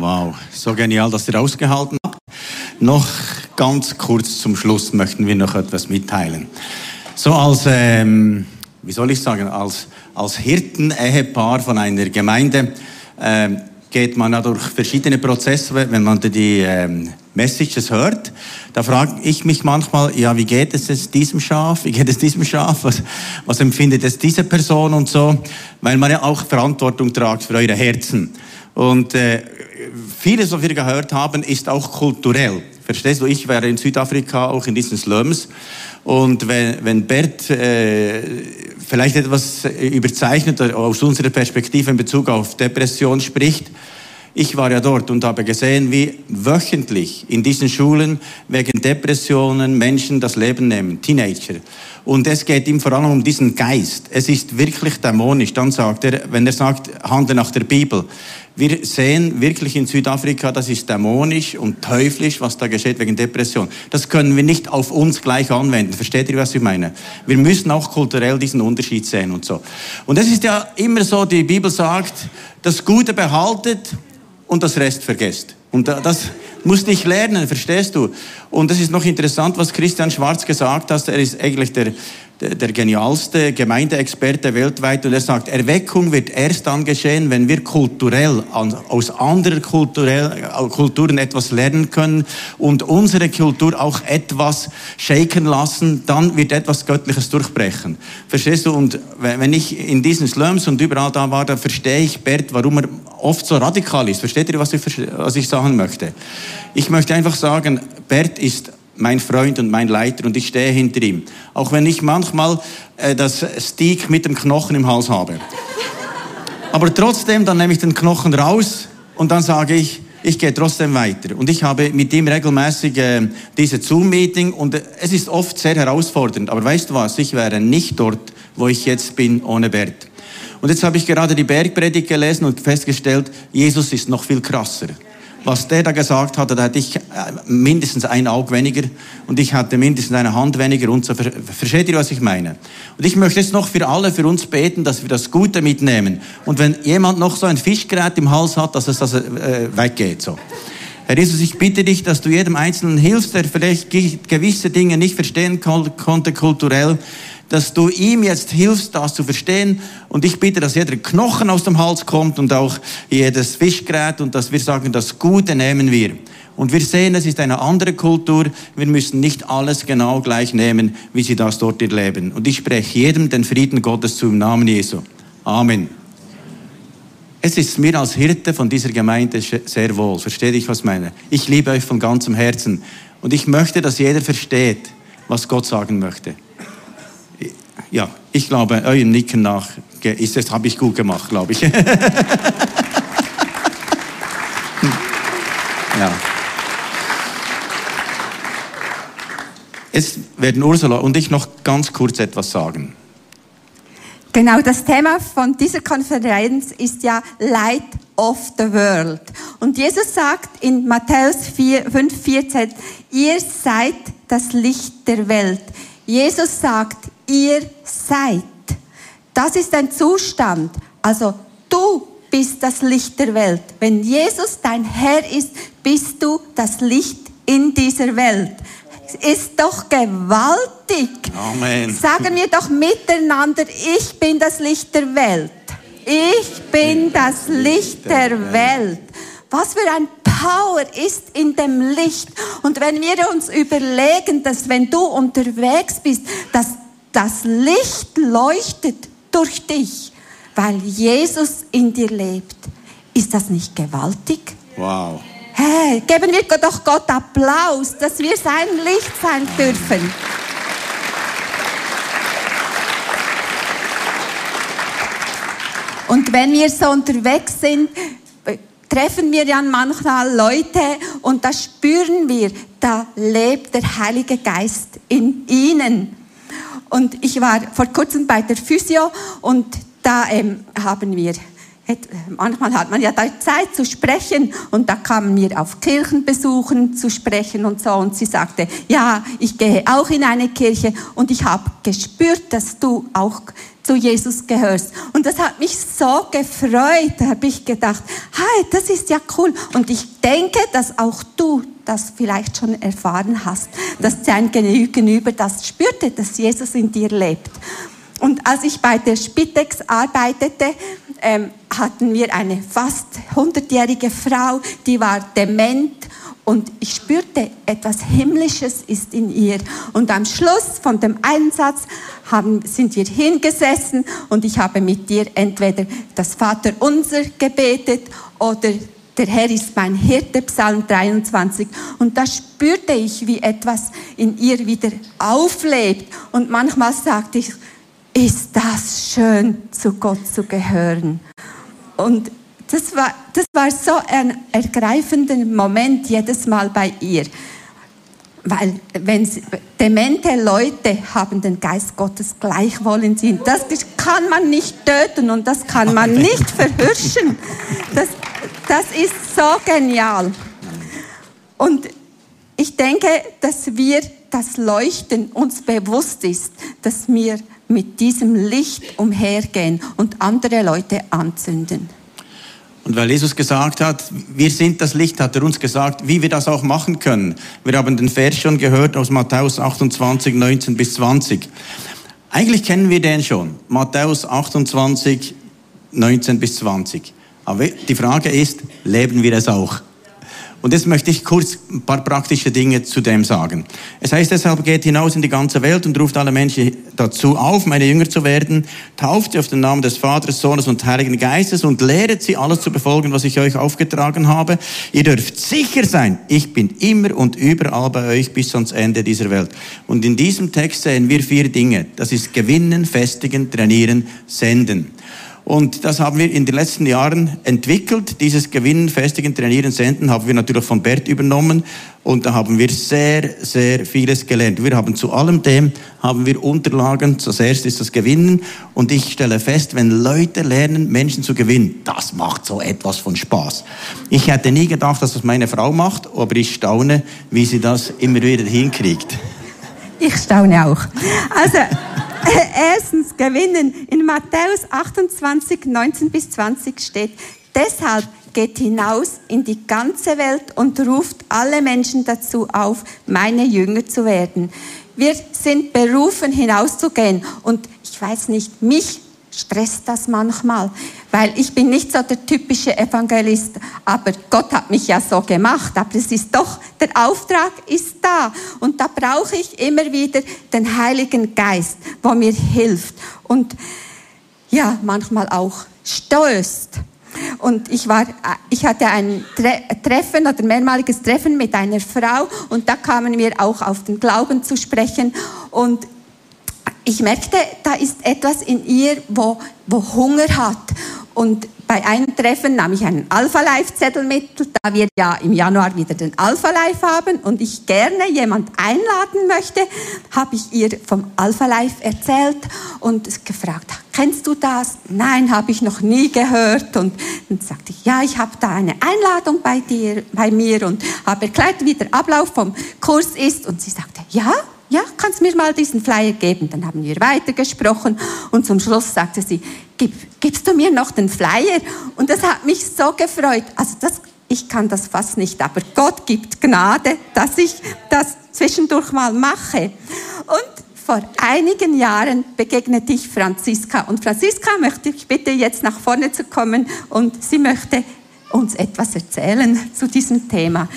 Wow, so genial, dass ihr ausgehalten habt. Noch ganz kurz zum Schluss möchten wir noch etwas mitteilen. So als, ähm, wie soll ich sagen, als, als Hirten-Ehepaar von einer Gemeinde ähm, geht man ja durch verschiedene Prozesse, wenn man die ähm, Messages hört. Da frage ich mich manchmal, ja, wie geht es jetzt diesem Schaf? Wie geht es diesem Schaf? Was, was empfindet es diese Person und so? Weil man ja auch Verantwortung tragt für eure Herzen. Und äh, vieles, was wir gehört haben, ist auch kulturell. Verstehst du? Ich wäre in Südafrika, auch in diesen Slums. Und wenn, wenn Bert äh, vielleicht etwas überzeichnet aus unserer Perspektive in Bezug auf Depression spricht, ich war ja dort und habe gesehen, wie wöchentlich in diesen Schulen wegen Depressionen Menschen das Leben nehmen, Teenager. Und es geht ihm vor allem um diesen Geist. Es ist wirklich dämonisch. Dann sagt er, wenn er sagt, handle nach der Bibel. Wir sehen wirklich in Südafrika, das ist dämonisch und teuflisch, was da geschieht wegen Depression. Das können wir nicht auf uns gleich anwenden. Versteht ihr, was ich meine? Wir müssen auch kulturell diesen Unterschied sehen und so. Und es ist ja immer so, die Bibel sagt, das Gute behaltet und das Rest vergesst. Und das musst ich lernen, verstehst du? Und es ist noch interessant, was Christian Schwarz gesagt hat. Er ist eigentlich der der, genialste Gemeindeexperte weltweit und er sagt, Erweckung wird erst dann geschehen, wenn wir kulturell aus anderen kulturell, Kulturen etwas lernen können und unsere Kultur auch etwas shaken lassen, dann wird etwas Göttliches durchbrechen. Verstehst du? Und wenn ich in diesen Slums und überall da war, da verstehe ich Bert, warum er oft so radikal ist. Versteht ihr, was ich, was ich sagen möchte? Ich möchte einfach sagen, Bert ist mein Freund und mein Leiter und ich stehe hinter ihm. Auch wenn ich manchmal äh, das Steak mit dem Knochen im Hals habe. Aber trotzdem, dann nehme ich den Knochen raus und dann sage ich, ich gehe trotzdem weiter. Und ich habe mit ihm regelmäßig äh, diese Zoom-Meeting und äh, es ist oft sehr herausfordernd. Aber weißt du was, ich wäre nicht dort, wo ich jetzt bin, ohne Bert. Und jetzt habe ich gerade die Bergpredigt gelesen und festgestellt, Jesus ist noch viel krasser was der da gesagt hatte, da hatte ich äh, mindestens ein Auge weniger und ich hatte mindestens eine Hand weniger und so. Versteht ihr, was ich meine? Und ich möchte jetzt noch für alle, für uns beten, dass wir das Gute mitnehmen. Und wenn jemand noch so ein Fischgerät im Hals hat, dass es das äh, weggeht, so. Herr Jesus, ich bitte dich, dass du jedem Einzelnen hilfst, der vielleicht gewisse Dinge nicht verstehen konnte kulturell, dass du ihm jetzt hilfst, das zu verstehen. Und ich bitte, dass jeder Knochen aus dem Hals kommt und auch jedes Fischgerät und dass wir sagen, das Gute nehmen wir. Und wir sehen, es ist eine andere Kultur. Wir müssen nicht alles genau gleich nehmen, wie sie das dort erleben. Und ich spreche jedem den Frieden Gottes zu im Namen Jesu. Amen. Es ist mir als Hirte von dieser Gemeinde sehr wohl. Versteht ich, was ich meine? Ich liebe euch von ganzem Herzen. Und ich möchte, dass jeder versteht, was Gott sagen möchte ja, ich glaube, eurem Nicken nach ist das habe ich gut gemacht, glaube ich. ja. Jetzt werden Ursula und ich noch ganz kurz etwas sagen. Genau, das Thema von dieser Konferenz ist ja Light of the World. Und Jesus sagt in Matthäus 5, 14, ihr seid das Licht der Welt. Jesus sagt, ihr seid. Das ist ein Zustand. Also du bist das Licht der Welt. Wenn Jesus dein Herr ist, bist du das Licht in dieser Welt. Ist doch gewaltig. Amen. Sagen wir doch miteinander, ich bin das Licht der Welt. Ich bin das Licht der Welt. Was für ein Power ist in dem Licht. Und wenn wir uns überlegen, dass wenn du unterwegs bist, dass das Licht leuchtet durch dich, weil Jesus in dir lebt. Ist das nicht gewaltig? Wow. Hey, geben wir doch Gott Applaus, dass wir sein Licht sein dürfen. Und wenn wir so unterwegs sind, treffen wir ja manchmal Leute und da spüren wir, da lebt der Heilige Geist in ihnen. Und ich war vor kurzem bei der Physio und da ähm, haben wir manchmal hat man ja da Zeit zu sprechen und da kamen wir auf Kirchenbesuchen zu sprechen und so und sie sagte, ja, ich gehe auch in eine Kirche und ich habe gespürt, dass du auch zu Jesus gehörst. Und das hat mich so gefreut. Da habe ich gedacht, hey, das ist ja cool. Und ich denke, dass auch du das vielleicht schon erfahren hast, dass dein Gegenüber das spürte, dass Jesus in dir lebt. Und als ich bei der Spitex arbeitete, ähm, hatten wir eine fast hundertjährige Frau, die war dement und ich spürte, etwas Himmlisches ist in ihr. Und am Schluss von dem Einsatz haben, sind wir hingesessen und ich habe mit dir entweder das Vater unser gebetet oder der Herr ist mein Hirte, Psalm 23. Und da spürte ich, wie etwas in ihr wieder auflebt. Und manchmal sagte ich, ist das schön, zu Gott zu gehören. Und das war, das war so ein ergreifender Moment jedes Mal bei ihr. Weil wenn sie, demente Leute haben den Geist Gottes gleichwohl in sich. Das kann man nicht töten und das kann man nicht verhirschen. Das, das ist so genial. Und ich denke, dass wir das Leuchten uns bewusst ist, dass wir mit diesem Licht umhergehen und andere Leute anzünden. Und weil Jesus gesagt hat, wir sind das Licht, hat er uns gesagt, wie wir das auch machen können. Wir haben den Vers schon gehört aus Matthäus 28, 19 bis 20. Eigentlich kennen wir den schon. Matthäus 28, 19 bis 20. Aber die Frage ist, leben wir es auch? Und jetzt möchte ich kurz ein paar praktische Dinge zu dem sagen. Es heißt deshalb, geht hinaus in die ganze Welt und ruft alle Menschen dazu auf, meine Jünger zu werden, tauft sie auf den Namen des Vaters, Sohnes und Heiligen Geistes und lehret sie alles zu befolgen, was ich euch aufgetragen habe. Ihr dürft sicher sein, ich bin immer und überall bei euch bis ans Ende dieser Welt. Und in diesem Text sehen wir vier Dinge. Das ist gewinnen, festigen, trainieren, senden. Und das haben wir in den letzten Jahren entwickelt. Dieses Gewinnen, Festigen, Trainieren, Senden haben wir natürlich von Bert übernommen. Und da haben wir sehr, sehr vieles gelernt. Wir haben zu allem dem, haben wir Unterlagen. Zuerst ist das Gewinnen. Und ich stelle fest, wenn Leute lernen, Menschen zu gewinnen, das macht so etwas von Spaß. Ich hätte nie gedacht, dass das meine Frau macht, aber ich staune, wie sie das immer wieder hinkriegt. Ich staune auch. Also, erstens gewinnen. In Matthäus 28, 19 bis 20 steht, deshalb geht hinaus in die ganze Welt und ruft alle Menschen dazu auf, meine Jünger zu werden. Wir sind berufen, hinauszugehen. Und ich weiß nicht, mich stresst das manchmal, weil ich bin nicht so der typische Evangelist, aber Gott hat mich ja so gemacht, aber es ist doch, der Auftrag ist da. Und da brauche ich immer wieder den Heiligen Geist, wo mir hilft und ja, manchmal auch stößt. Und ich war, ich hatte ein Treffen oder mehrmaliges Treffen mit einer Frau und da kamen wir auch auf den Glauben zu sprechen. Und ich merkte, da ist etwas in ihr, wo, wo Hunger hat. Und bei einem Treffen nahm ich einen Alpha-Life-Zettel mit, da wir ja im Januar wieder den Alpha-Life haben und ich gerne jemand einladen möchte, habe ich ihr vom Alpha-Life erzählt und gefragt, kennst du das? Nein, habe ich noch nie gehört. Und dann sagte ich, ja, ich habe da eine Einladung bei dir, bei mir und habe erklärt, wie der Ablauf vom Kurs ist. Und sie sagte, ja, ja, kannst mir mal diesen Flyer geben? Dann haben wir weitergesprochen und zum Schluss sagte sie, Gib, gibst du mir noch den Flyer? Und das hat mich so gefreut. Also das, ich kann das fast nicht, aber Gott gibt Gnade, dass ich das zwischendurch mal mache. Und vor einigen Jahren begegnete ich Franziska. Und Franziska möchte ich bitte jetzt nach vorne zu kommen und sie möchte uns etwas erzählen zu diesem Thema.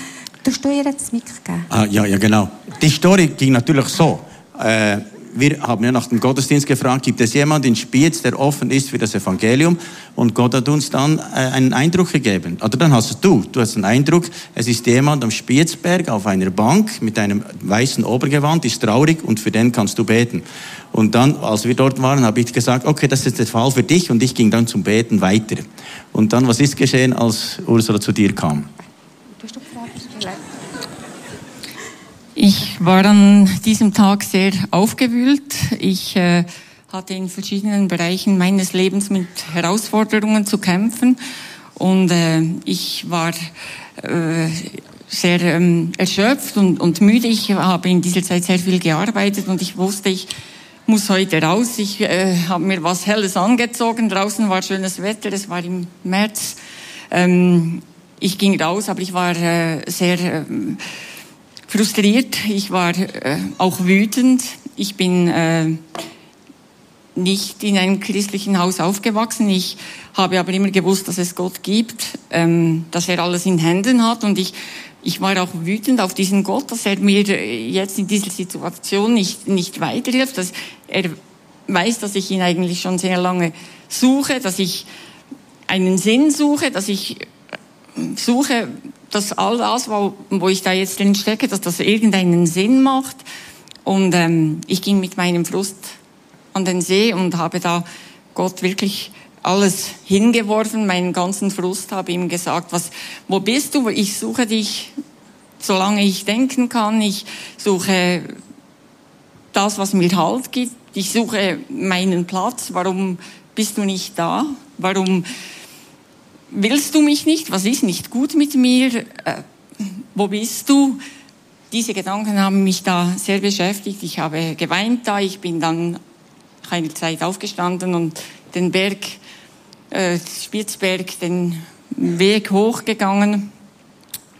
Darfst du ihr jetzt das Mikro geben? Ah, ja, ja, genau. Die Story ging natürlich so. Äh, wir haben ja nach dem Gottesdienst gefragt, gibt es jemanden in Spiez, der offen ist für das Evangelium? Und Gott hat uns dann äh, einen Eindruck gegeben. Oder dann hast du, du hast einen Eindruck, es ist jemand am Spiezberg auf einer Bank mit einem weißen Obergewand, ist traurig und für den kannst du beten. Und dann, als wir dort waren, habe ich gesagt, okay, das ist der Fall für dich und ich ging dann zum Beten weiter. Und dann, was ist geschehen, als Ursula zu dir kam? Ich war an diesem Tag sehr aufgewühlt. Ich äh, hatte in verschiedenen Bereichen meines Lebens mit Herausforderungen zu kämpfen und äh, ich war äh, sehr ähm, erschöpft und, und müde. Ich habe in dieser Zeit sehr viel gearbeitet und ich wusste, ich muss heute raus. Ich äh, habe mir was Helles angezogen. Draußen war schönes Wetter. Es war im März. Ähm, ich ging raus, aber ich war äh, sehr äh, frustriert. Ich war äh, auch wütend. Ich bin äh, nicht in einem christlichen Haus aufgewachsen. Ich habe aber immer gewusst, dass es Gott gibt, ähm, dass er alles in Händen hat und ich ich war auch wütend auf diesen Gott, dass er mir jetzt in dieser Situation nicht, nicht weiterhilft, dass er weiß, dass ich ihn eigentlich schon sehr lange suche, dass ich einen Sinn suche, dass ich suche, dass all das, wo, wo ich da jetzt drin stecke, dass das irgendeinen Sinn macht. Und ähm, ich ging mit meinem Frust an den See und habe da Gott wirklich alles hingeworfen, meinen ganzen Frust, habe ihm gesagt, was, wo bist du? Ich suche dich, solange ich denken kann. Ich suche das, was mir Halt gibt. Ich suche meinen Platz. Warum bist du nicht da? Warum willst du mich nicht? Was ist nicht gut mit mir? Äh, wo bist du? Diese Gedanken haben mich da sehr beschäftigt. Ich habe geweint da. Ich bin dann eine Zeit aufgestanden und den Berg äh, Spitzberg den Weg hochgegangen.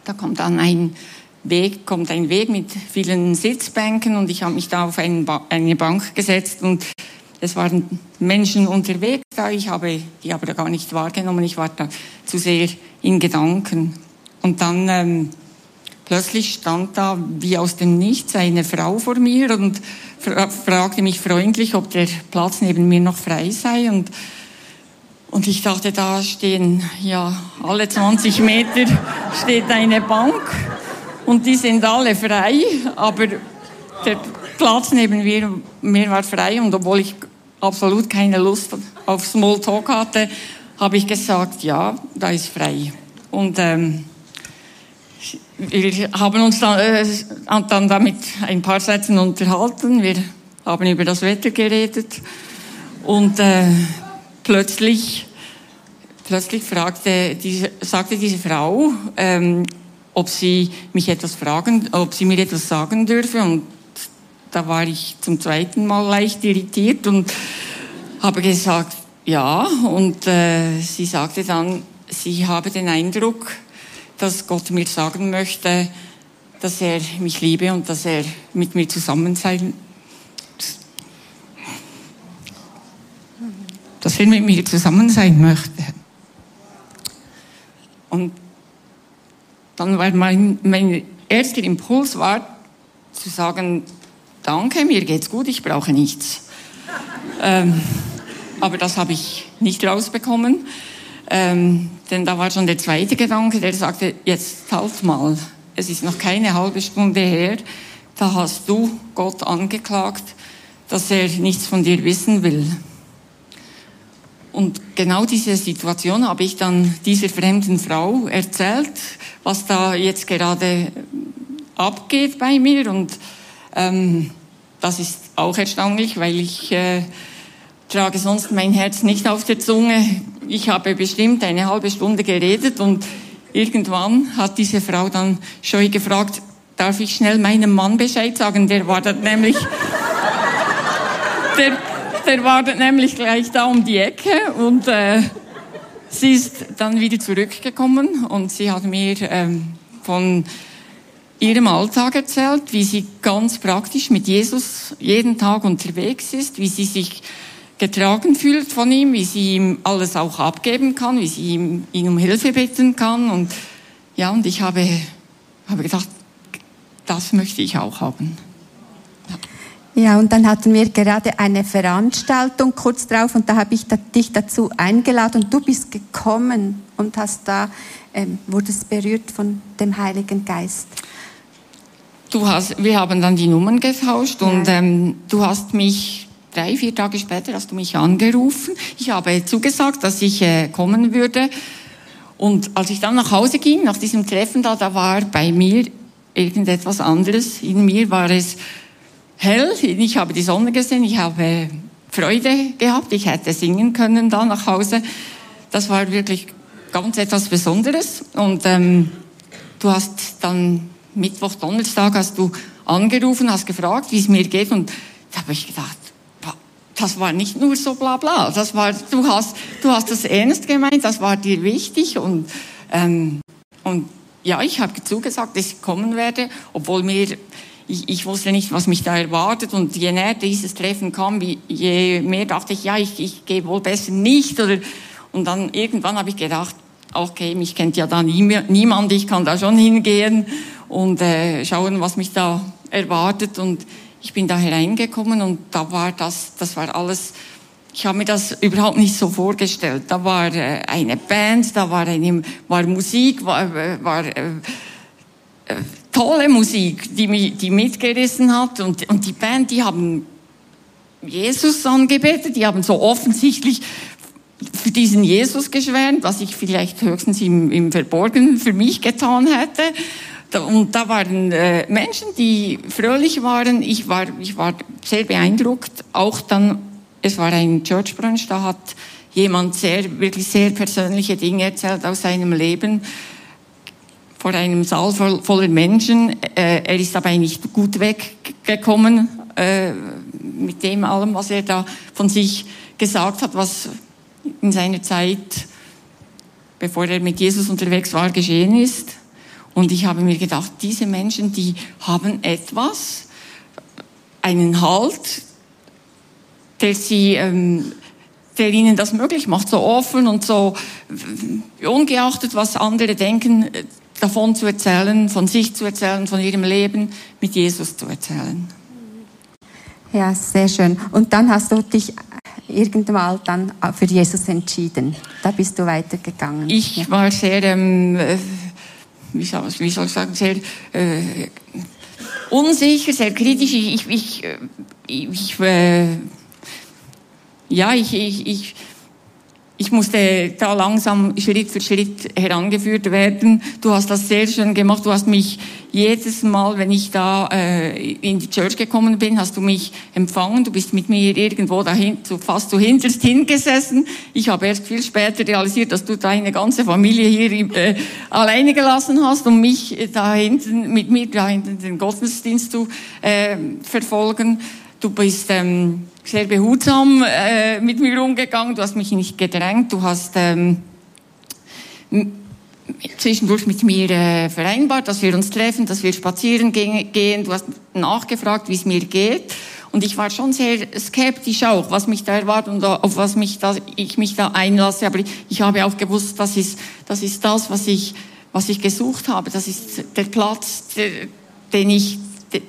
Da kommt dann ein Weg, kommt ein Weg mit vielen Sitzbänken und ich habe mich da auf eine Bank gesetzt und es waren Menschen unterwegs da. Ich habe die aber gar nicht wahrgenommen. Ich war da zu sehr in Gedanken. Und dann ähm, plötzlich stand da wie aus dem Nichts eine Frau vor mir und fra fragte mich freundlich, ob der Platz neben mir noch frei sei. Und und ich dachte, da stehen, ja, alle 20 Meter steht eine Bank und die sind alle frei, aber der Platz neben mir, mir war frei und obwohl ich absolut keine Lust auf Smalltalk hatte, habe ich gesagt, ja, da ist frei. Und ähm, wir haben uns dann, äh, dann damit ein paar Sätzen unterhalten. Wir haben über das Wetter geredet und äh, plötzlich, plötzlich fragte diese, sagte diese Frau, ähm, ob sie mich etwas fragen, ob sie mir etwas sagen dürfe. Und da war ich zum zweiten Mal leicht irritiert und habe gesagt, ja. Und äh, sie sagte dann, sie habe den Eindruck, dass Gott mir sagen möchte, dass er mich liebe und dass er mit mir zusammen sein dass er mit mir zusammen sein möchte. Und dann war mein, mein erster Impuls war zu sagen, danke, mir geht's gut, ich brauche nichts. ähm, aber das habe ich nicht rausbekommen, ähm, denn da war schon der zweite Gedanke, der sagte, jetzt halt mal, es ist noch keine halbe Stunde her, da hast du Gott angeklagt, dass er nichts von dir wissen will. Und genau diese Situation habe ich dann dieser fremden Frau erzählt, was da jetzt gerade abgeht bei mir. Und ähm, das ist auch erstaunlich, weil ich äh, trage sonst mein Herz nicht auf der Zunge. Ich habe bestimmt eine halbe Stunde geredet und irgendwann hat diese Frau dann scheu gefragt, darf ich schnell meinem Mann Bescheid sagen? Der war dann nämlich... der, der war nämlich gleich da um die Ecke und äh, sie ist dann wieder zurückgekommen und sie hat mir ähm, von ihrem Alltag erzählt, wie sie ganz praktisch mit Jesus jeden Tag unterwegs ist, wie sie sich getragen fühlt von ihm, wie sie ihm alles auch abgeben kann, wie sie ihm, ihn um Hilfe bitten kann und ja, und ich habe, habe gedacht, das möchte ich auch haben. Ja, und dann hatten wir gerade eine Veranstaltung kurz drauf und da habe ich dich dazu eingeladen und du bist gekommen und hast da, ähm, wurdest berührt von dem Heiligen Geist. Du hast, wir haben dann die Nummern getauscht ja. und ähm, du hast mich drei, vier Tage später hast du mich angerufen. Ich habe zugesagt, dass ich äh, kommen würde. Und als ich dann nach Hause ging, nach diesem Treffen da, da war bei mir irgendetwas anderes. In mir war es hell. Ich habe die Sonne gesehen, ich habe Freude gehabt. Ich hätte singen können da nach Hause. Das war wirklich ganz etwas Besonderes. Und ähm, du hast dann Mittwoch, Donnerstag hast du angerufen, hast gefragt, wie es mir geht. Und da habe ich gedacht, das war nicht nur so bla bla. Das war, du hast, du hast das ernst gemeint, das war dir wichtig und, ähm, und ja, ich habe zugesagt, dass ich kommen werde, obwohl mir, ich, ich wusste nicht, was mich da erwartet und je näher dieses Treffen kam, je mehr dachte ich, ja, ich, ich gehe wohl besser nicht oder, und dann irgendwann habe ich gedacht, okay, mich kennt ja da nie niemand, ich kann da schon hingehen und äh, schauen, was mich da erwartet und ich bin da hereingekommen und da war das, das war alles, ich habe mir das überhaupt nicht so vorgestellt. Da war äh, eine Band, da war, eine, war Musik, war, äh, war äh, äh, tolle Musik, die, mich, die mitgerissen hat und, und die Band, die haben Jesus angebetet, die haben so offensichtlich für diesen Jesus geschwärmt, was ich vielleicht höchstens im, im Verborgenen für mich getan hätte. Und da waren äh, Menschen, die fröhlich waren. Ich war, ich war sehr beeindruckt. Auch dann, es war ein Church Brunch, da hat jemand sehr, wirklich sehr persönliche Dinge erzählt aus seinem Leben vor einem Saal voll, voller Menschen. Äh, er ist dabei nicht gut weggekommen äh, mit dem allem, was er da von sich gesagt hat, was in seiner Zeit, bevor er mit Jesus unterwegs war, geschehen ist. Und ich habe mir gedacht, diese Menschen, die haben etwas, einen Halt, der sie, ähm, der ihnen das möglich macht, so offen und so ungeachtet, was andere denken, davon zu erzählen, von sich zu erzählen, von ihrem Leben mit Jesus zu erzählen. Ja, sehr schön. Und dann hast du dich irgendwann dann für Jesus entschieden. Da bist du weitergegangen. Ich war sehr ähm, wie soll, wie soll ich sagen, sehr äh, unsicher, sehr kritisch. Ich, ich, ich, ich äh, ja, ich, ich, ich ich musste da langsam Schritt für Schritt herangeführt werden. Du hast das sehr schön gemacht. Du hast mich jedes Mal, wenn ich da äh, in die Church gekommen bin, hast du mich empfangen. Du bist mit mir irgendwo dahin, so fast so hinterst hingesessen. Ich habe erst viel später realisiert, dass du deine ganze Familie hier äh, alleine gelassen hast, um mich da hinten, mit mir da hinten den Gottesdienst zu äh, verfolgen. Du bist ähm, sehr behutsam äh, mit mir umgegangen. Du hast mich nicht gedrängt. Du hast ähm, zwischendurch mit mir äh, vereinbart, dass wir uns treffen, dass wir spazieren gehen. Du hast nachgefragt, wie es mir geht. Und ich war schon sehr skeptisch auch, was mich da erwartet und auf was mich da, ich mich da einlasse. Aber ich habe auch gewusst, das ist das, ist das was, ich, was ich gesucht habe. Das ist der Platz, den ich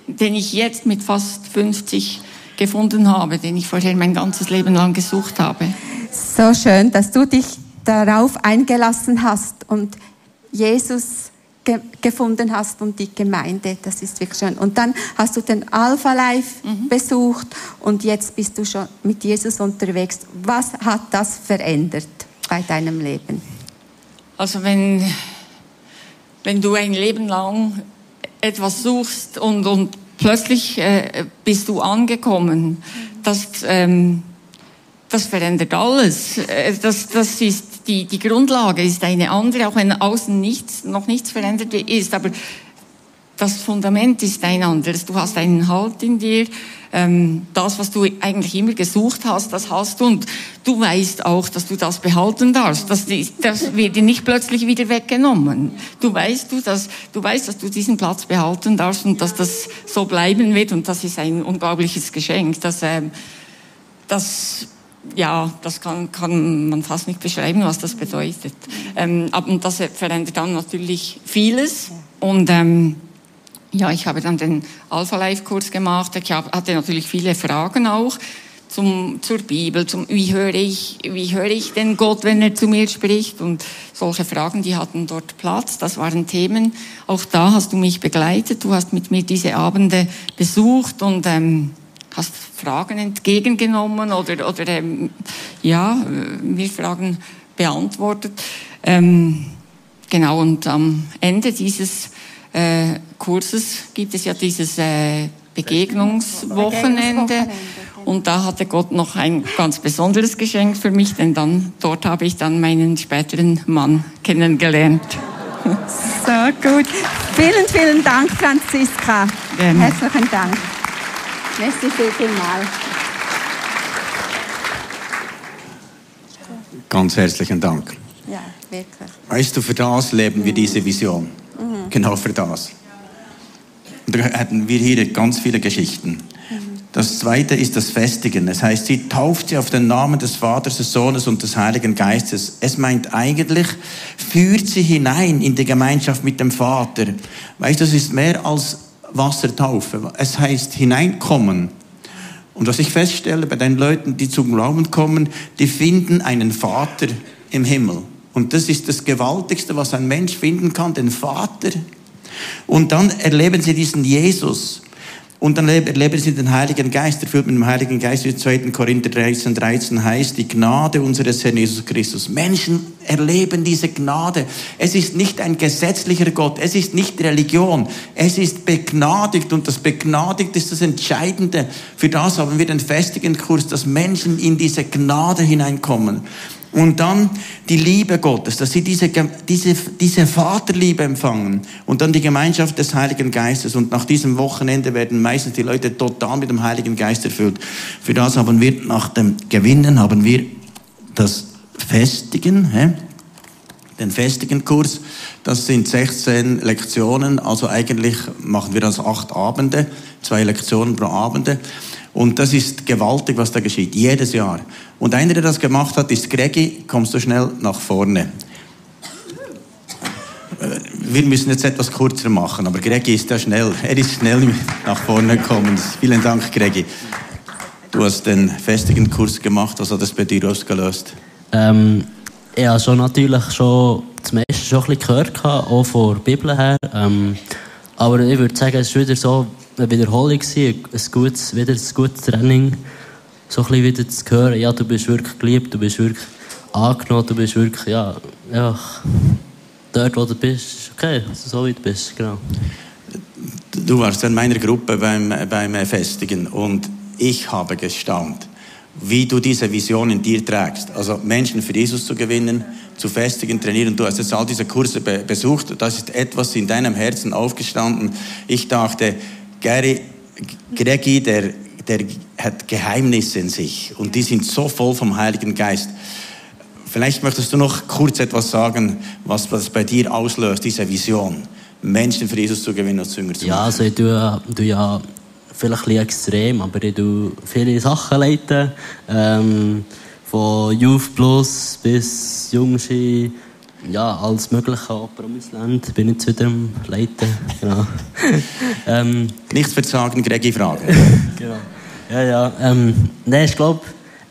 den ich jetzt mit fast 50 gefunden habe, den ich vorher mein ganzes Leben lang gesucht habe. So schön, dass du dich darauf eingelassen hast und Jesus ge gefunden hast und die Gemeinde. Das ist wirklich schön. Und dann hast du den Alpha Life mhm. besucht und jetzt bist du schon mit Jesus unterwegs. Was hat das verändert bei deinem Leben? Also wenn, wenn du ein Leben lang etwas suchst und, und plötzlich äh, bist du angekommen. Das, ähm, das verändert alles. Äh, das, das ist die, die Grundlage ist eine andere, auch wenn außen nichts, noch nichts verändert ist. Aber das Fundament ist ein anderes. Du hast einen Halt in dir ähm, das, was du eigentlich immer gesucht hast, das hast du und du weißt auch, dass du das behalten darfst. Das, das wird dir nicht plötzlich wieder weggenommen. Du weißt, du, dass, du weißt, dass du diesen Platz behalten darfst und dass das so bleiben wird und das ist ein unglaubliches Geschenk. Das, ähm, das ja, das kann, kann man fast nicht beschreiben, was das bedeutet. Ähm, aber das verändert dann natürlich vieles und ähm, ja, ich habe dann den Alpha Life Kurs gemacht. Ich hatte natürlich viele Fragen auch zum, zur Bibel, zum, wie höre ich, wie höre ich denn Gott, wenn er zu mir spricht? Und solche Fragen, die hatten dort Platz. Das waren Themen. Auch da hast du mich begleitet. Du hast mit mir diese Abende besucht und ähm, hast Fragen entgegengenommen oder, oder ähm, ja, mir Fragen beantwortet. Ähm, genau. Und am Ende dieses äh, Kurses gibt es ja dieses äh, Begegnungswochenende. Und da hatte Gott noch ein ganz besonderes Geschenk für mich, denn dann, dort habe ich dann meinen späteren Mann kennengelernt. So gut. Vielen, vielen Dank, Franziska. Gerne. Herzlichen Dank. Merci viel, viel mal. Ganz herzlichen Dank. Ja, wirklich. Weißt du, für das leben wir diese Vision. Genau für das. Und da hätten wir hier ganz viele Geschichten. Das zweite ist das Festigen. Das heißt, sie tauft sie auf den Namen des Vaters, des Sohnes und des Heiligen Geistes. Es meint eigentlich, führt sie hinein in die Gemeinschaft mit dem Vater. Weißt du, das ist mehr als Wassertaufe. Es heißt hineinkommen. Und was ich feststelle bei den Leuten, die zum Glauben kommen, die finden einen Vater im Himmel. Und das ist das Gewaltigste, was ein Mensch finden kann, den Vater. Und dann erleben sie diesen Jesus. Und dann erleben sie den Heiligen Geist, erfüllt mit dem Heiligen Geist, wie 2. Korinther 13, 13 heißt, die Gnade unseres Herrn Jesus Christus. Menschen erleben diese Gnade. Es ist nicht ein gesetzlicher Gott, es ist nicht Religion, es ist begnadigt und das begnadigt ist das Entscheidende. Für das haben wir den festigen Kurs, dass Menschen in diese Gnade hineinkommen. Und dann die Liebe Gottes, dass sie diese, diese, diese Vaterliebe empfangen und dann die Gemeinschaft des Heiligen Geistes. Und nach diesem Wochenende werden meistens die Leute total mit dem Heiligen Geist erfüllt. Für das haben wir nach dem Gewinnen haben wir das Festigen, hä? Den festigen Kurs. Das sind 16 Lektionen, also eigentlich machen wir das acht Abende, zwei Lektionen pro Abende. Und das ist gewaltig, was da geschieht, jedes Jahr. Und einer, der das gemacht hat, ist Gregi. Kommst du schnell nach vorne? Äh, Wir müssen jetzt etwas kürzer machen, aber Gregi ist ja schnell. Er ist schnell nach vorne gekommen. Vielen Dank, Gregi. Du hast den festigen Kurs gemacht. Was hat das bei dir ausgelöst? Ähm, habe schon natürlich schon das meiste schon ein bisschen gehört, auch von der Bibel her. Ähm, aber ich würde sagen, es war wieder so eine Wiederholung, ein gutes, wieder ein gutes Training. So ein bisschen wieder zu hören, ja, du bist wirklich geliebt, du bist wirklich angenommen, du bist wirklich, ja, einfach dort, wo du bist, ist okay, so wie du bist, genau. Du warst in meiner Gruppe beim, beim Festigen und ich habe gestaunt, wie du diese Vision in dir trägst. Also Menschen für Jesus zu gewinnen, zu festigen, trainieren. Du hast jetzt all diese Kurse be besucht. Das ist etwas in deinem Herzen aufgestanden. Ich dachte, Gary, Gregi, der, der hat Geheimnisse in sich und die sind so voll vom Heiligen Geist. Vielleicht möchtest du noch kurz etwas sagen, was das bei dir auslöst, diese Vision, Menschen für Jesus zu gewinnen und Jünger zu Ja, machen. also ich tue, tue ja vielleicht ein bisschen extrem, aber ich tue viele Sachen leiten. Ähm, von Youth Plus bis Jungski, ja, alles Mögliche, auch Promisland bin ich zu dem Leiten. Genau. ähm, Nichts verzagen, Gregi fragen. genau. Ja, ja. Ähm, nein, ich glaube,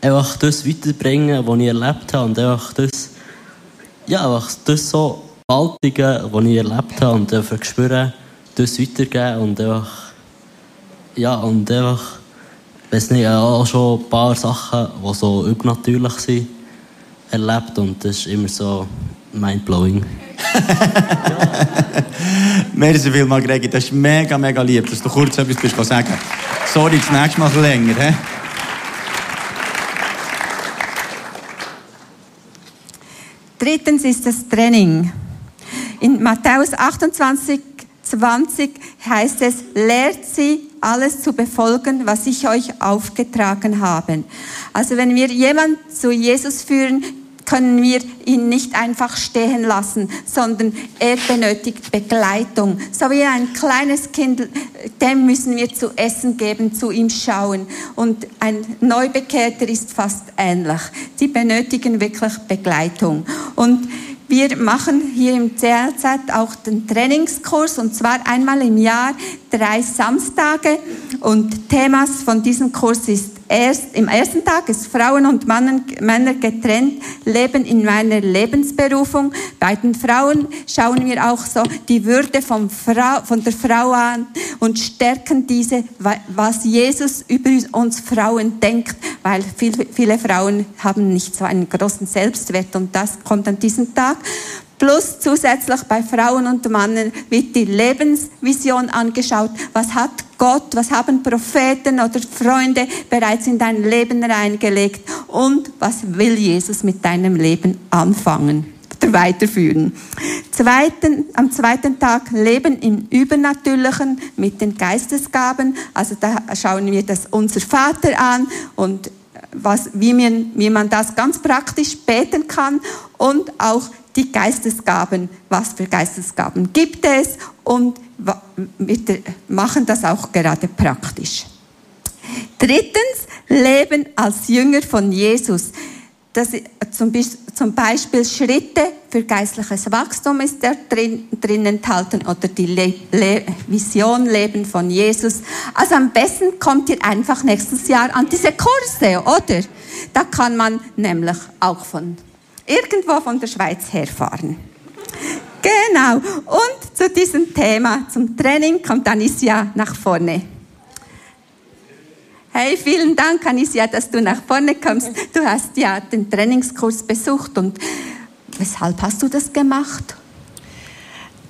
einfach das weiterbringen, was ich erlebt habe und einfach das, ja, einfach das so Gewaltige, was ich erlebt habe und einfach spüren, das weitergeben und einfach, ja, und einfach, weiß nicht, auch schon ein paar Sachen, die so übernatürlich sind, erlebt und das ist immer so mindblowing. Merci vielmals, Gregi. Das ist mega, mega lieb, dass du kurz etwas bist sagen Sorry, das nächste Mal länger. He? Drittens ist das Training. In Matthäus 28, 20 heißt es, lehrt sie alles zu befolgen, was ich euch aufgetragen habe. Also wenn wir jemanden zu Jesus führen, können wir ihn nicht einfach stehen lassen, sondern er benötigt Begleitung. So wie ein kleines Kind, dem müssen wir zu essen geben, zu ihm schauen. Und ein Neubekehrter ist fast ähnlich. Sie benötigen wirklich Begleitung. Und wir machen hier im CLZ auch den Trainingskurs und zwar einmal im Jahr drei Samstage. Und Themas von diesem Kurs ist erst im ersten Tag ist Frauen und Männer getrennt leben in meiner Lebensberufung. Bei den Frauen schauen wir auch so die Würde von, Frau, von der Frau an und stärken diese, was Jesus über uns Frauen denkt, weil viele, viele Frauen haben nicht so einen großen Selbstwert und das kommt an diesem Tag. Plus zusätzlich bei Frauen und Männern wird die Lebensvision angeschaut. Was hat Gott, was haben Propheten oder Freunde bereits in dein Leben reingelegt und was will Jesus mit deinem Leben anfangen oder weiterführen. Zweiten, am zweiten Tag Leben im Übernatürlichen mit den Geistesgaben. Also da schauen wir das unser Vater an und was, wie, man, wie man das ganz praktisch beten kann und auch die Geistesgaben, was für Geistesgaben gibt es und wir machen das auch gerade praktisch. Drittens, Leben als Jünger von Jesus. Das zum Beispiel Schritte für geistliches Wachstum ist da drin, drin enthalten oder die Le Le Vision Leben von Jesus. Also am besten kommt ihr einfach nächstes Jahr an diese Kurse, oder? Da kann man nämlich auch von irgendwo von der Schweiz herfahren. Genau. Und zu diesem Thema, zum Training, kommt Anisia nach vorne. Hey, vielen Dank, Anisia, dass du nach vorne kommst. Du hast ja den Trainingskurs besucht und weshalb hast du das gemacht?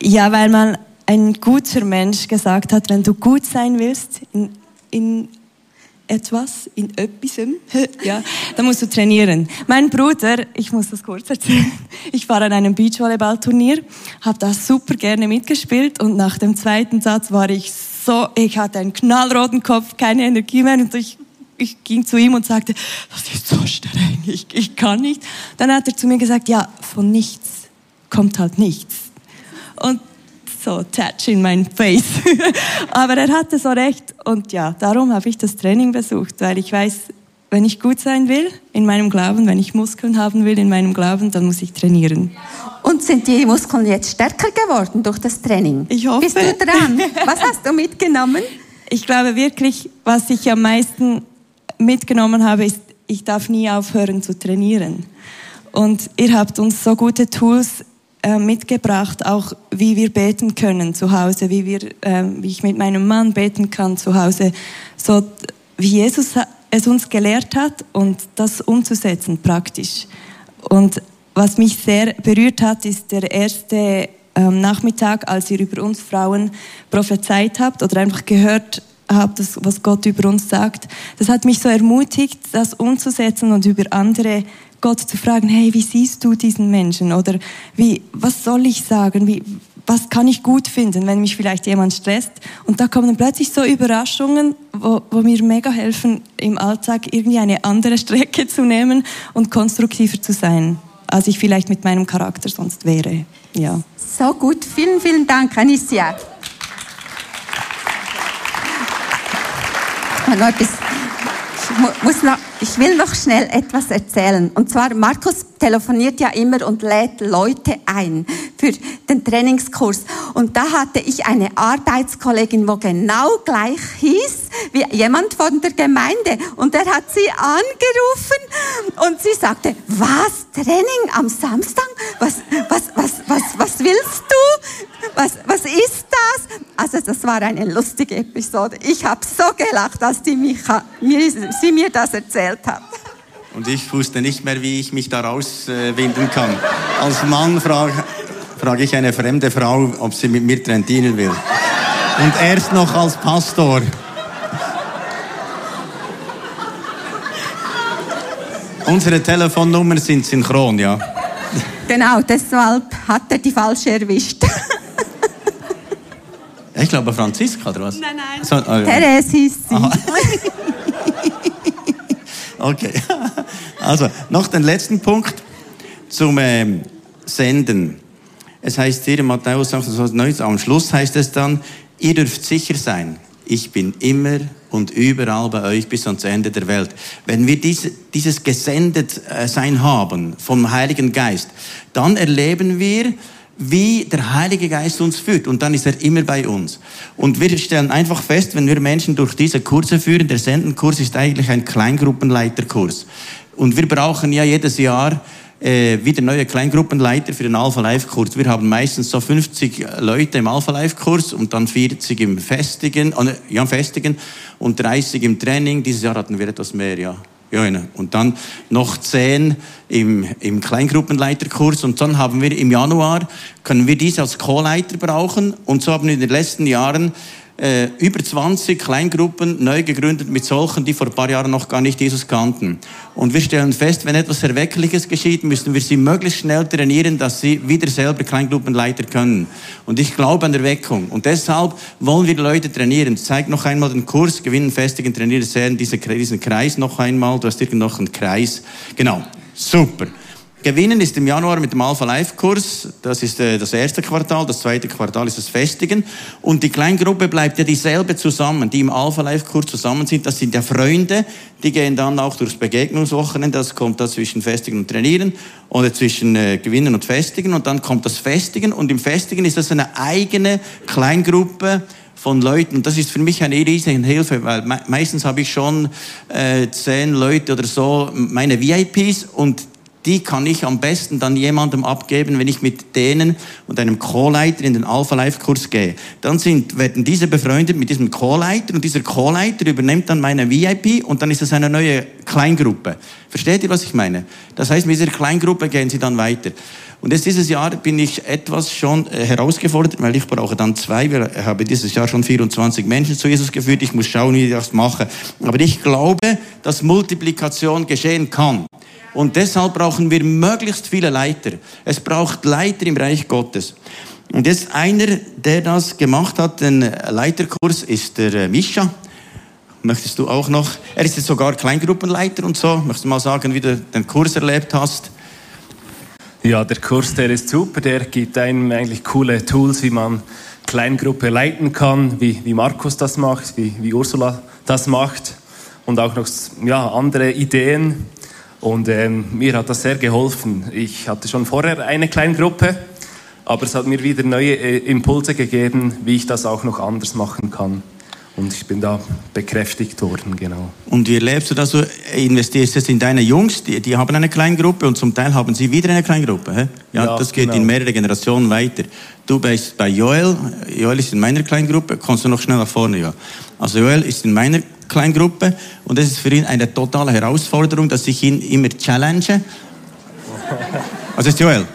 Ja, weil man ein guter Mensch gesagt hat, wenn du gut sein willst in, in etwas, in etwas, ja, dann musst du trainieren. Mein Bruder, ich muss das kurz erzählen, ich war an einem Beachvolleyballturnier, habe da super gerne mitgespielt und nach dem zweiten Satz war ich so, ich hatte einen knallroten Kopf, keine Energie mehr und ich, ich ging zu ihm und sagte, das ist so streng, ich, ich kann nicht. Dann hat er zu mir gesagt, ja, von nichts kommt halt nichts. Und so touch in mein face. Aber er hatte so recht und ja, darum habe ich das Training besucht, weil ich weiß, wenn ich gut sein will in meinem Glauben, wenn ich Muskeln haben will in meinem Glauben, dann muss ich trainieren. Und sind die Muskeln jetzt stärker geworden durch das Training? Ich hoffe. Bist du dran? Was hast du mitgenommen? Ich glaube wirklich, was ich am meisten mitgenommen habe, ist, ich darf nie aufhören zu trainieren. Und ihr habt uns so gute Tools mitgebracht, auch wie wir beten können zu Hause, wie, wir, äh, wie ich mit meinem Mann beten kann zu Hause, so wie Jesus es uns gelehrt hat und das umzusetzen praktisch. Und was mich sehr berührt hat, ist der erste ähm, Nachmittag, als ihr über uns Frauen prophezeit habt oder einfach gehört habt, was Gott über uns sagt. Das hat mich so ermutigt, das umzusetzen und über andere Gott zu fragen, hey, wie siehst du diesen Menschen? Oder wie, was soll ich sagen? Wie, was kann ich gut finden, wenn mich vielleicht jemand stresst? Und da kommen plötzlich so Überraschungen, wo, wo mir mega helfen, im Alltag irgendwie eine andere Strecke zu nehmen und konstruktiver zu sein, als ich vielleicht mit meinem Charakter sonst wäre. Ja. So gut. Vielen, vielen Dank, Anicia. Noch etwas muss noch, ich will noch schnell etwas erzählen. Und zwar, Markus telefoniert ja immer und lädt Leute ein für den Trainingskurs. Und da hatte ich eine Arbeitskollegin, wo genau gleich hieß wie jemand von der Gemeinde. Und er hat sie angerufen und sie sagte, was, Training am Samstag? Was, was, was, was, was willst du? Was, was ist das? Also das war eine lustige Episode. Ich habe so gelacht, als die Micha, mir, sie mir das erzählt hat. Und ich wusste nicht mehr, wie ich mich da rauswinden kann. Als Mann frage, frage ich eine fremde Frau, ob sie mit mir trainieren will. Und erst noch als Pastor. Unsere Telefonnummern sind synchron, ja. Genau, deshalb hat er die falsche erwischt. Ich glaube Franziska, oder was? Nein, nein. So, oh, ja. Therese hieß sie. okay. Also, noch den letzten Punkt zum ähm, Senden. Es heißt hier in Matthäus 28, am Schluss heißt es dann, ihr dürft sicher sein, ich bin immer und überall bei euch bis ans Ende der Welt. Wenn wir diese, dieses Gesendetsein haben vom Heiligen Geist, dann erleben wir, wie der Heilige Geist uns führt. Und dann ist er immer bei uns. Und wir stellen einfach fest, wenn wir Menschen durch diese Kurse führen, der Sendenkurs ist eigentlich ein Kleingruppenleiterkurs. Und wir brauchen ja jedes Jahr äh, wieder neue Kleingruppenleiter für den Alpha Life Kurs. Wir haben meistens so 50 Leute im Alpha Life Kurs und dann 40 im Festigen, äh, ja, Festigen und 30 im Training. Dieses Jahr hatten wir etwas mehr, ja. Ja, und dann noch 10 im, im Kleingruppenleiterkurs. Und dann haben wir im Januar, können wir diese als Co-Leiter brauchen. Und so haben wir in den letzten Jahren äh, über 20 Kleingruppen neu gegründet mit solchen, die vor ein paar Jahren noch gar nicht Jesus kannten. Und wir stellen fest, wenn etwas Erweckliches geschieht, müssen wir sie möglichst schnell trainieren, dass sie wieder selber Kleingruppenleiter können. Und ich glaube an Erweckung. Und deshalb wollen wir die Leute trainieren. Zeig noch einmal den Kurs, gewinnen, festigen, trainieren, sehen, diesen Kreis noch einmal. Du hast irgend noch einen Kreis. Genau. Super. Gewinnen ist im Januar mit dem Alpha Life Kurs. Das ist äh, das erste Quartal. Das zweite Quartal ist das Festigen. Und die Kleingruppe bleibt ja dieselbe zusammen, die im Alpha Life Kurs zusammen sind. Das sind ja Freunde. Die gehen dann auch durchs Begegnungswochenende. Das kommt da zwischen Festigen und Trainieren oder zwischen äh, Gewinnen und Festigen. Und dann kommt das Festigen. Und im Festigen ist das eine eigene Kleingruppe von Leuten. Und das ist für mich eine riesige Hilfe, weil meistens habe ich schon äh, zehn Leute oder so, meine VIPs und die kann ich am besten dann jemandem abgeben, wenn ich mit denen und einem Co-Leiter in den Alpha Life Kurs gehe. Dann sind, werden diese befreundet mit diesem Co-Leiter und dieser Co-Leiter übernimmt dann meine VIP und dann ist es eine neue Kleingruppe. Versteht ihr, was ich meine? Das heißt, mit dieser Kleingruppe gehen sie dann weiter. Und jetzt dieses Jahr bin ich etwas schon äh, herausgefordert, weil ich brauche dann zwei. Wir haben dieses Jahr schon 24 Menschen zu Jesus geführt. Ich muss schauen, wie ich das mache. Aber ich glaube, dass Multiplikation geschehen kann. Und deshalb brauchen wir möglichst viele Leiter. Es braucht Leiter im Reich Gottes. Und jetzt einer, der das gemacht hat, den Leiterkurs, ist der äh, Mischa. Möchtest du auch noch? Er ist jetzt sogar Kleingruppenleiter und so. Möchtest du mal sagen, wie du den Kurs erlebt hast? Ja, der Kurs, der ist super. Der gibt einem eigentlich coole Tools, wie man Kleingruppe leiten kann, wie, wie Markus das macht, wie, wie Ursula das macht und auch noch ja, andere Ideen. Und ähm, mir hat das sehr geholfen. Ich hatte schon vorher eine kleine Gruppe, aber es hat mir wieder neue äh, Impulse gegeben, wie ich das auch noch anders machen kann. Und ich bin da bekräftigt worden, genau. Und wie erlebst du das? Du investierst jetzt in deine Jungs, die, die haben eine kleine Gruppe und zum Teil haben sie wieder eine kleine Gruppe. Hä? Ja, ja, das geht genau. in mehrere Generationen weiter. Du bist bei Joel, Joel ist in meiner kleinen Gruppe. Kommst du noch schnell nach vorne, ja? Also Joel ist in meiner Kleingruppe und es ist für ihn eine totale Herausforderung, dass ich ihn immer challenge. Also ist Joel?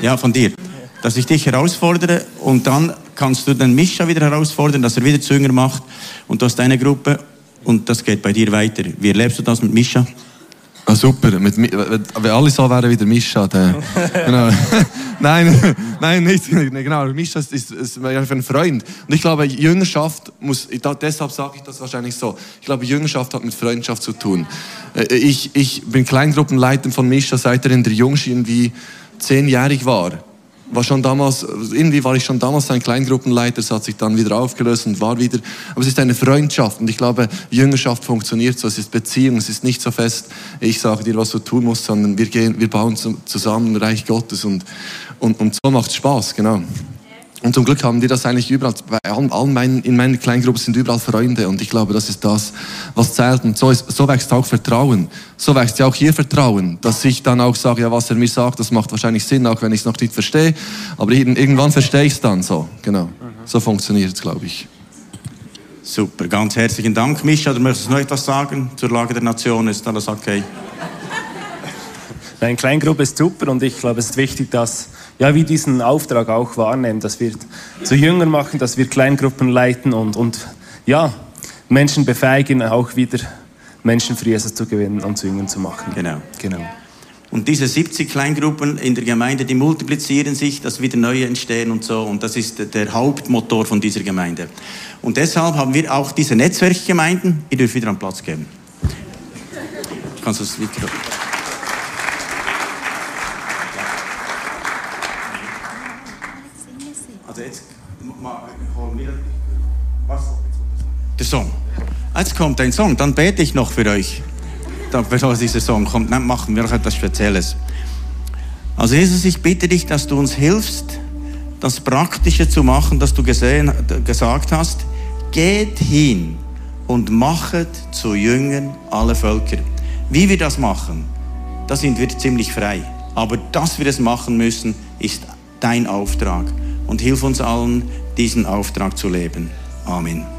Ja, von dir. Dass ich dich herausfordere und dann kannst du den Mischa wieder herausfordern, dass er wieder Zünger macht und du hast deine Gruppe und das geht bei dir weiter. Wie erlebst du das mit Mischa? Ah, super, mit, wenn alle so wären wie der Mischa, dann, genau. nein, nein, nicht, genau, Mischa ist, ist, ist ein Freund. Und ich glaube, Jüngerschaft muss, deshalb sage ich das wahrscheinlich so, ich glaube, Jüngerschaft hat mit Freundschaft zu tun. Äh, ich, ich bin Kleingruppenleiter von Mischa, seit er in der Jungschien wie zehnjährig war war schon damals, irgendwie war ich schon damals ein Kleingruppenleiter, es hat sich dann wieder aufgelöst und war wieder, aber es ist eine Freundschaft und ich glaube, Jüngerschaft funktioniert so, es ist Beziehung, es ist nicht so fest, ich sage dir, was du tun musst, sondern wir gehen, wir bauen zusammen Reich Gottes und, und, und so macht Spaß, genau. Und zum Glück haben die das eigentlich überall, bei allen meinen, in meiner Kleingruppe sind überall Freunde und ich glaube, das ist das, was zählt. Und so, ist, so wächst auch Vertrauen. So wächst ja auch hier Vertrauen, dass ich dann auch sage, ja, was er mir sagt, das macht wahrscheinlich Sinn, auch wenn ich es noch nicht verstehe. Aber irgendwann verstehe ich es dann so. Genau. So funktioniert es, glaube ich. Super, ganz herzlichen Dank, Mischa. Du möchtest noch etwas sagen zur Lage der Nation? Ist alles okay? Eine Kleingruppe ist super und ich glaube, es ist wichtig, dass ja, wie diesen Auftrag auch wahrnehmen, dass wir zu Jünger machen, dass wir Kleingruppen leiten und, und ja, Menschen befähigen, auch wieder Menschen für Jesus zu gewinnen und zu Jüngern zu machen. Genau. genau. Und diese 70 Kleingruppen in der Gemeinde, die multiplizieren sich, dass wieder neue entstehen und so. Und das ist der Hauptmotor von dieser Gemeinde. Und deshalb haben wir auch diese Netzwerkgemeinden, die dürfen wieder an Platz geben. Kannst du das Mikro? Der Song. Jetzt kommt ein Song, dann bete ich noch für euch. Dann, bevor dieser Song kommt, dann machen wir noch etwas Spezielles. Also Jesus, ich bitte dich, dass du uns hilfst, das Praktische zu machen, das du gesehen, gesagt hast. Geht hin und machet zu Jüngern alle Völker. Wie wir das machen, da sind wir ziemlich frei. Aber dass wir es machen müssen, ist dein Auftrag. Und hilf uns allen, diesen Auftrag zu leben. Amen.